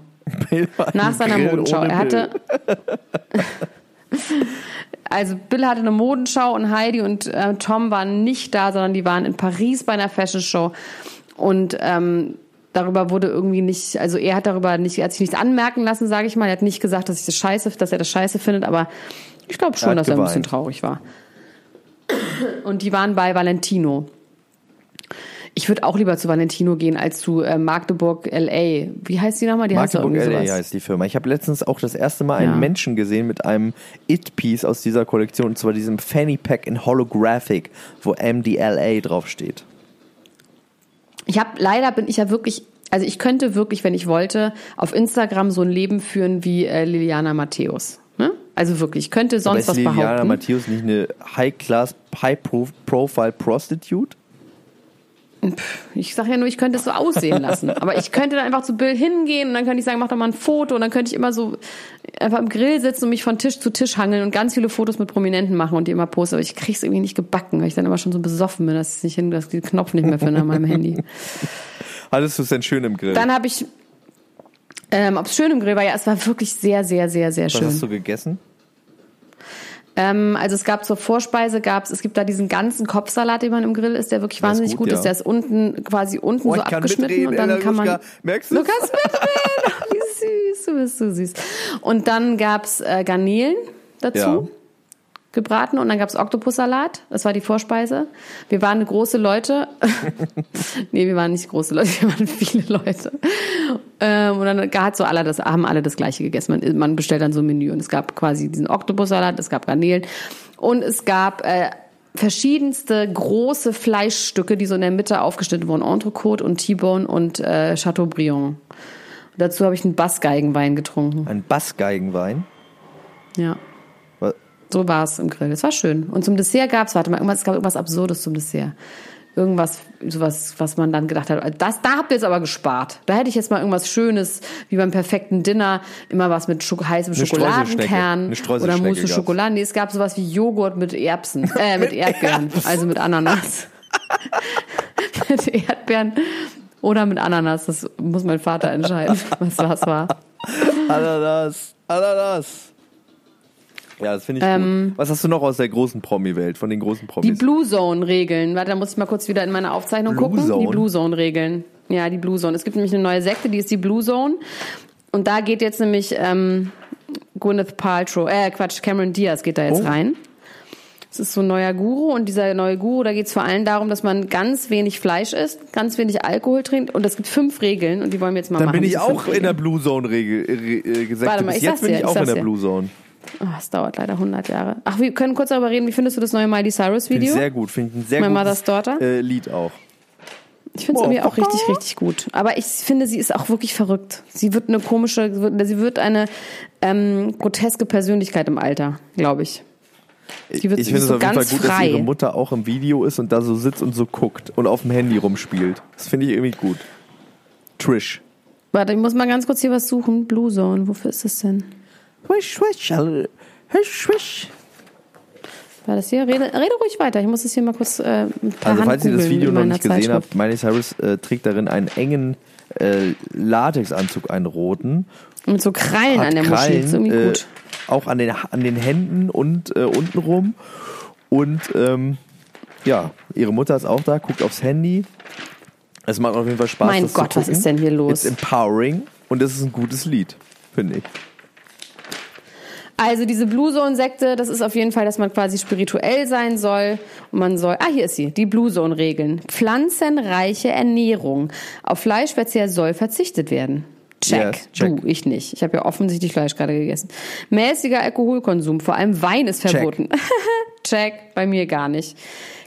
Nach seiner Grill Modenschau. ohne Er hatte. Also Bill hatte eine Modenschau und Heidi und äh, Tom waren nicht da, sondern die waren in Paris bei einer Fashion Show. Und ähm, darüber wurde irgendwie nicht, also er hat darüber nicht, er hat sich nichts anmerken lassen, sage ich mal. Er hat nicht gesagt, dass ich das scheiße, dass er das scheiße findet, aber ich glaube schon, dass er ein bisschen geweint. traurig war. Und die waren bei Valentino. Ich würde auch lieber zu Valentino gehen als zu äh, Magdeburg LA. Wie heißt die nochmal? Die heißt Magdeburg irgendwie LA heißt die Firma. Ich habe letztens auch das erste Mal einen Ja. Menschen gesehen mit einem It-Piece aus dieser Kollektion, und zwar diesem Fanny Pack in Holographic, wo MDLA draufsteht. Ich habe leider bin ich ja wirklich, also ich könnte wirklich, wenn ich wollte, auf Instagram so ein Leben führen wie äh, Liliana Matthäus. Ne? Also wirklich, ich könnte Aber sonst ist was Liliana behaupten. Matthäus nicht eine High-Class, High-Profile Prostitute? Ich sage ja nur, ich könnte es so aussehen lassen. Aber ich könnte dann einfach zu Bill hingehen und dann könnte ich sagen, mach doch mal ein Foto und dann könnte ich immer so einfach im Grill sitzen und mich von Tisch zu Tisch hangeln und ganz viele Fotos mit Prominenten machen und die immer posten. Aber ich krieg's irgendwie nicht gebacken, weil ich dann immer schon so besoffen bin, dass ich nicht hin, dass ich den Knopf nicht mehr finde an meinem Handy. Hattest du es denn schön im Grill? Dann habe ich, ähm, ob es schön im Grill war, ja, es war wirklich sehr, sehr, sehr, sehr Was schön. hast du gegessen? Ähm, also es gab zur Vorspeise gab's, es gibt da diesen ganzen Kopfsalat, den man im Grill isst, der wirklich ist wahnsinnig gut, gut, ist. Der ist unten quasi unten Oh, so abgeschnitten und dann Ella kann man. Gruschka. Merkst du kannst mitreden. Wie süß, du bist so süß. Und dann gab's äh, Garnelen dazu. Ja. Gebraten und dann gab's Oktopussalat, das war die Vorspeise. Wir waren große Leute. nee, wir waren nicht große Leute, wir waren viele Leute. Ähm, und dann hat so alle das, haben alle das gleiche gegessen. Man, man bestellt dann so ein Menü und es gab quasi diesen Oktopussalat, es gab Garnelen und es gab äh, verschiedenste große Fleischstücke, die so in der Mitte aufgeschnitten wurden. Entrecote und T-Bone und äh, Chateaubriand. Dazu habe ich einen Bassgeigenwein getrunken. Ein Bassgeigenwein. Ja. So war es im Grill. Es war schön. Und zum Dessert gab's, warte mal, irgendwas, es gab irgendwas Absurdes zum Dessert. Irgendwas, sowas, was man dann gedacht hat, das, da habt ihr jetzt aber gespart. Da hätte ich jetzt mal irgendwas Schönes, wie beim perfekten Dinner, immer was mit Schoko heißem Eine Schokoladenkern oder Mousse. Schokolade. Nee, es gab sowas wie Joghurt mit Erbsen, äh, mit Erdbeeren, also mit Ananas. mit Erdbeeren oder mit Ananas, das muss mein Vater entscheiden, was was war. Ananas. Ananas. Ja, das finde ich gut. Was hast du noch aus der großen Promi-Welt, von den großen Die Promis? Blue Zone Regeln. Warte, da muss ich mal kurz wieder in meine Aufzeichnung Blue gucken. Zone? Die Blue Zone Regeln. Ja, die Blue Zone. Es gibt nämlich eine neue Sekte, die ist die Blue Zone. Und da geht jetzt nämlich ähm, Gwyneth Paltrow, äh Quatsch, Cameron Diaz geht da jetzt Oh. rein. Das ist so ein neuer Guru und dieser neue Guru, da geht es vor allem darum, dass man ganz wenig Fleisch isst, ganz wenig Alkohol trinkt und es gibt fünf Regeln und die wollen wir jetzt mal Dann machen. bin ich auch in der. Blue Zone Regel, äh, gesagt. Warte mal, ich jetzt bin dir, ich auch in der. Blue Zone. Es dauert leider 100 Jahre. Ach, wir können kurz darüber reden. Wie findest du das neue Miley Cyrus Finde ich Video? sehr gut. Finde ich ein sehr My gutes Mother's Daughter? Äh, Lied auch. Ich finde es irgendwie auch richtig, richtig gut. Aber ich finde, sie ist auch wirklich verrückt. Sie wird eine komische, sie wird eine ähm, groteske Persönlichkeit im Alter, glaube ich. Sie wird ich finde es so auf jeden Fall gut, dass frei. ihre Mutter auch im Video ist und da so sitzt und so guckt und auf dem Handy rumspielt. Das finde ich irgendwie gut. Trish. Warte, ich muss mal ganz kurz hier was suchen. Blue Zone, wofür ist das denn? War das hier? Rede, rede ruhig weiter. Ich muss es hier mal kurz äh, per Also, falls ihr das Video noch nicht gesehen habt, Miley Cyrus äh, trägt darin einen engen äh, Latexanzug, einen roten. Mit so Krallen an der Krallen, Muschi. irgendwie gut. Äh, auch an den, an den Händen und äh, untenrum. Und ähm, ja, ihre Mutter ist auch da, guckt aufs Handy. Es macht auf jeden Fall Spaß. Mein Gott, was ist denn hier los? It's empowering und es ist ein gutes Lied, finde ich. Also diese Blue Zone Sekte, das ist auf jeden Fall, dass man quasi spirituell sein soll und man soll, ah hier ist sie, die Blue Zone Regeln. Pflanzenreiche Ernährung. Auf Fleischverzehr soll verzichtet werden. Check. Yes, check. Du, ich nicht. Ich habe ja offensichtlich Fleisch gerade gegessen. Mäßiger Alkoholkonsum, vor allem Wein ist verboten. check, bei mir gar nicht.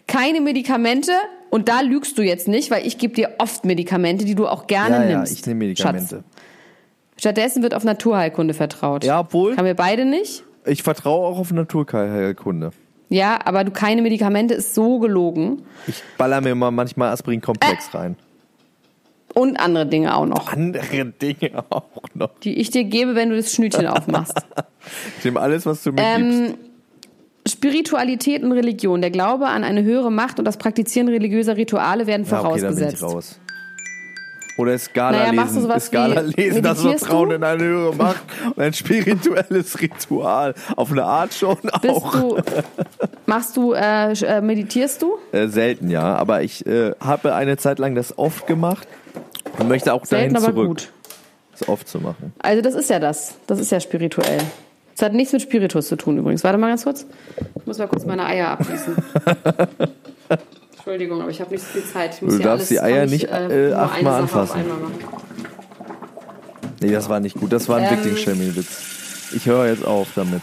Keine Medikamente und da lügst du jetzt nicht, weil ich gebe dir oft Medikamente, die du auch gerne ja, nimmst. Ja, ich nehme Medikamente. Schatz. Stattdessen wird auf Naturheilkunde vertraut. Ja, obwohl. Haben wir beide nicht? Ich vertraue auch auf Naturheilkunde. Ja, aber du keine Medikamente ist so gelogen. Ich baller mir mal manchmal Aspirin-Komplex äh. rein. Und andere Dinge auch noch. Andere Dinge auch noch. Die ich dir gebe, wenn du das Schnütchen aufmachst. ich nehme alles, was du mir ähm, gibst. Spiritualität und Religion. Der Glaube an eine höhere Macht und das Praktizieren religiöser Rituale werden vorausgesetzt. Ja, okay, da bin ich raus. Oder Skala naja, lesen, so Skala lesen das Vertrauen du? in eine höhere Macht und ein spirituelles Ritual. Auf eine Art schon Bist auch. Du, machst du, äh, äh, meditierst du? Äh, selten, ja. Aber ich äh, habe eine Zeit lang das oft gemacht und möchte auch selten, dahin zurück. Gut. Das oft zu machen. Also das ist ja das. Das ist ja spirituell. Das hat nichts mit Spiritus zu tun übrigens. Warte mal ganz kurz. Ich muss mal kurz meine Eier abgießen. Entschuldigung, aber ich habe nicht so viel Zeit. du darfst alles, die Eier nicht äh, achtmal anfassen. Nee, das war nicht gut. Das war ein ähm, Wickling-Witz. Ich höre jetzt auf damit.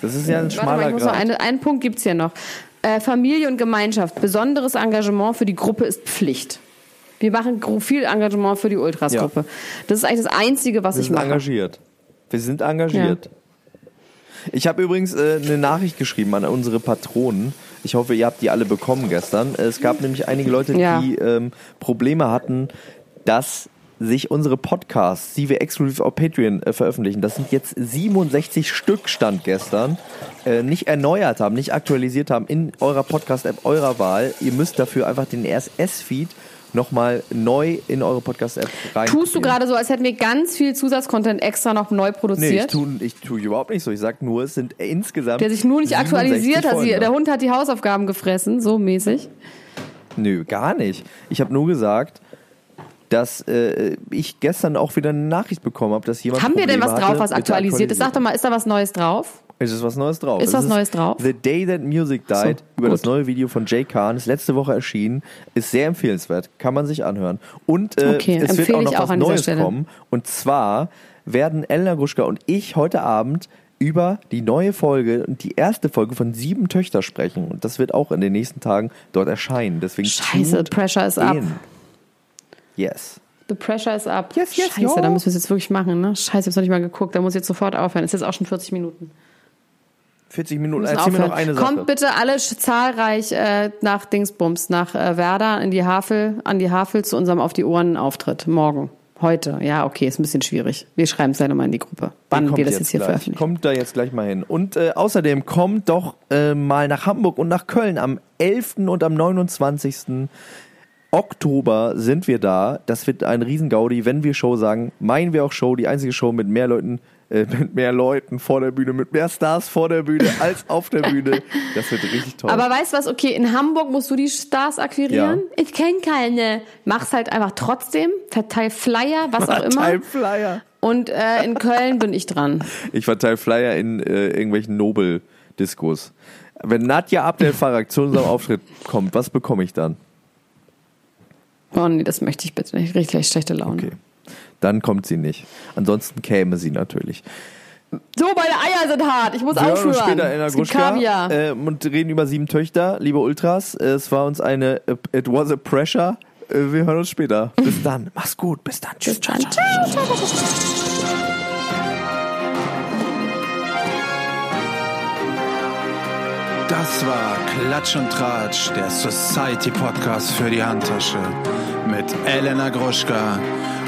Das ist ja ein schmaler mal, Grad. Eine, einen Punkt gibt es hier noch. Äh, Familie und Gemeinschaft. Besonderes Engagement für die Gruppe ist Pflicht. Wir machen viel Engagement für die Ultras-Gruppe. Ja. Das ist eigentlich das Einzige, was Wir ich mache. Wir sind engagiert. Wir sind engagiert. Ja. Ich habe übrigens äh, eine Nachricht geschrieben an unsere Patronen. Ich hoffe, ihr habt die alle bekommen gestern. Es gab nämlich einige Leute, ja. die ähm, Probleme hatten, dass sich unsere Podcasts, die wir exklusiv auf Patreon äh, veröffentlichen, das sind jetzt 67 Stück Stand gestern, äh, nicht erneuert haben, nicht aktualisiert haben in eurer Podcast-App eurer Wahl. Ihr müsst dafür einfach den RSS-Feed nochmal neu in eure Podcast-App rein. Tust du gerade so, als hätten wir ganz viel Zusatzcontent extra noch neu produziert? Nee, ich tue ich tu überhaupt nicht so. Ich sag nur, es sind insgesamt. Der sich nur nicht aktualisiert hat. Der Hund hat die Hausaufgaben gefressen, so mäßig. Nö, gar nicht. Ich habe nur gesagt, dass äh, ich gestern auch wieder eine Nachricht bekommen habe, dass jemand. Haben wir denn was drauf, was aktualisiert ist? Sag doch mal, ist da was Neues drauf? Es ist was Neues drauf. Ist es was ist Neues drauf? The Day That Music Died so, über gut. das neue Video von Jay Khan ist letzte Woche erschienen. Ist sehr empfehlenswert. Kann man sich anhören. Und äh, okay, es wird auch noch was Neues kommen. Und zwar werden Elena Gruschka und ich heute Abend über die neue Folge und die erste Folge von Sieben Töchter sprechen. Und das wird auch in den nächsten Tagen dort erscheinen. Deswegen Scheiße, Pressure is up. Yes. The pressure is up. Yes, yes, Scheiße, da müssen wir es jetzt wirklich machen, ne? Scheiße, ich hab's noch nicht mal geguckt. Da muss ich jetzt sofort aufhören. Ist jetzt auch schon 40 Minuten. 40 Minuten. Erzähl mir noch eine Sache. Kommt bitte alle zahlreich äh, nach Dingsbums, nach äh, Werder in die Havel, an die Havel zu unserem Auf die Ohren Auftritt. Morgen. Heute. Ja, okay, ist ein bisschen schwierig. Wir schreiben es leider mal in die Gruppe, wann wir das jetzt, hier gleich. veröffentlichen. Kommt da jetzt gleich mal hin. Und äh, außerdem kommt doch äh, mal nach Hamburg und nach Köln. Am 11. und am 29. Oktober sind wir da. Das wird ein Riesengaudi. Wenn wir Show sagen, meinen wir auch Show. Die einzige Show mit mehr Leuten äh, mit mehr Leuten vor der Bühne, mit mehr Stars vor der Bühne als auf der Bühne. Das wird richtig toll. Aber weißt du was? Okay, in Hamburg musst du die Stars akquirieren. Ja. Ich kenne keine. Mach's halt einfach trotzdem. Verteil Flyer, was auch immer. Verteil Flyer. Und äh, in Köln bin ich dran. Ich verteile Flyer in äh, irgendwelchen Nobel-Diskos. Wenn Nadja Abdel-Farag zu unserem Auftritt kommt, was bekomme ich dann? Oh nee, das möchte ich bitte nicht. Gleich schlechte Laune. Okay dann kommt sie nicht. Ansonsten käme sie natürlich. So, meine Eier sind hart. Ich muss Wir aufhören. Hören später in der Gruschka, äh, und reden über sieben Töchter. Liebe Ultras, es war uns eine It was a pressure. Äh, wir hören uns später. Bis dann. Mach's gut. Bis dann. Tschüss. Bis dann. Tschüss. Das war Klatsch und Tratsch, der Society Podcast für die Handtasche mit Elena Gruschka